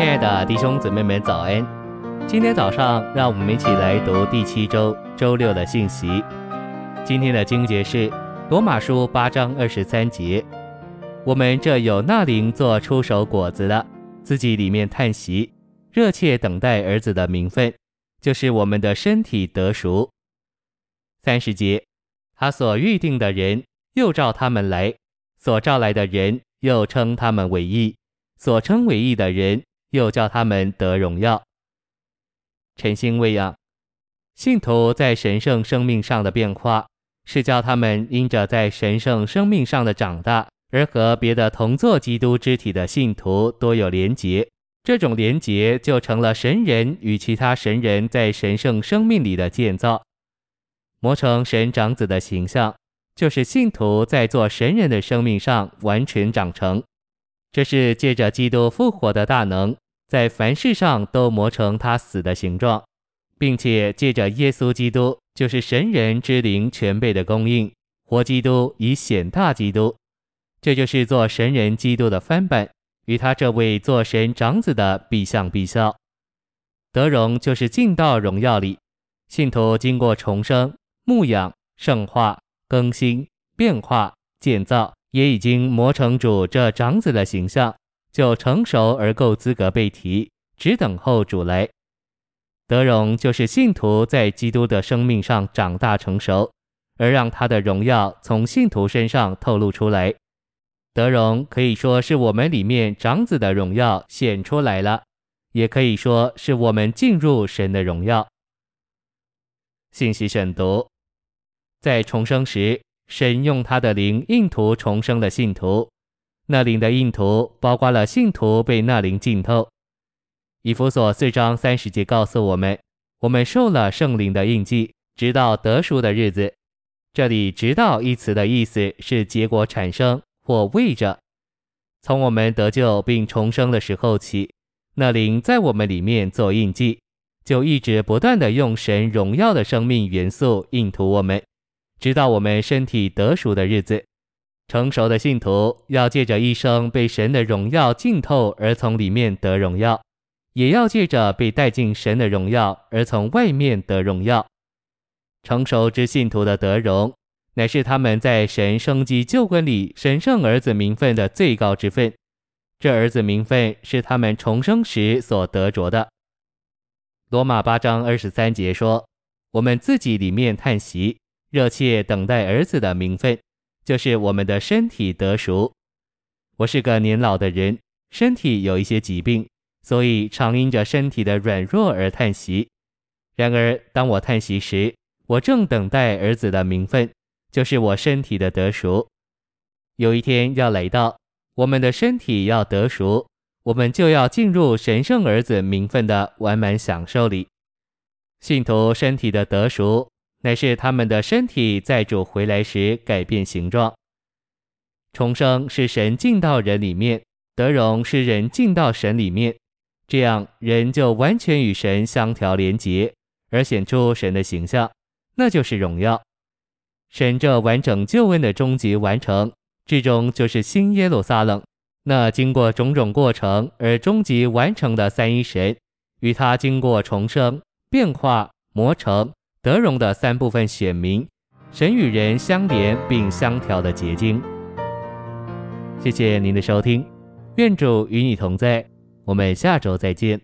亲爱的弟兄姊妹们，早安！今天早上，让我们一起来读第七周周六的信息。今天的经节是罗马书八章二十三节：我们这有那灵做出手果子的，自己里面叹息，热切等待儿子的名分，就是我们的身体得熟。三十节，他所预定的人，又召他们来；所召来的人，又称他们为义；所称为义的人，又叫他们得荣耀。晨星喂养，信徒在神圣生命上的变化，是叫他们因着在神圣生命上的长大，而和别的同作基督肢体的信徒多有连结。这种连结就成了神人与其他神人在神圣生命里的建造，磨成神长子的形象，就是信徒在做神人的生命上完全长成。这是借着基督复活的大能，在凡事上都磨成他死的形状，并且借着耶稣基督，就是神人之灵全备的供应，活基督以显大基督。这就是做神人基督的翻版，与他这位做神长子的必相必效。德荣就是进到荣耀里，信徒经过重生、牧养、圣化、更新、变化、建造。也已经磨成主这长子的形象，就成熟而够资格被提，只等候主来。德荣就是信徒在基督的生命上长大成熟，而让他的荣耀从信徒身上透露出来。德荣可以说是我们里面长子的荣耀显出来了，也可以说是我们进入神的荣耀。信息选读，在重生时。神用他的灵印图重生的信徒，那灵的印图包括了信徒被那灵浸透。以弗所四章三十节告诉我们，我们受了圣灵的印记，直到得赎的日子。这里“直到”一词的意思是结果产生或为着。从我们得救并重生的时候起，那灵在我们里面做印记，就一直不断地用神荣耀的生命元素印图我们。直到我们身体得赎的日子，成熟的信徒要借着一生被神的荣耀浸透而从里面得荣耀，也要借着被带进神的荣耀而从外面得荣耀。成熟之信徒的得荣，乃是他们在神生机救恩里神圣儿子名分的最高之分。这儿子名分是他们重生时所得着的。罗马八章二十三节说：“我们自己里面叹息。”热切等待儿子的名分，就是我们的身体得熟。我是个年老的人，身体有一些疾病，所以常因着身体的软弱而叹息。然而，当我叹息时，我正等待儿子的名分，就是我身体的得熟。有一天要来到，我们的身体要得熟，我们就要进入神圣儿子名分的完满享受里。信徒身体的得熟。乃是他们的身体在主回来时改变形状。重生是神进到人里面，得荣是人进到神里面，这样人就完全与神相调连结，而显出神的形象，那就是荣耀。神这完整救恩的终极完成，至终就是新耶路撒冷，那经过种种过程而终极完成的三一神，与他经过重生、变化、磨成。德荣的三部分显明，神与人相连并相调的结晶。谢谢您的收听，愿主与你同在，我们下周再见。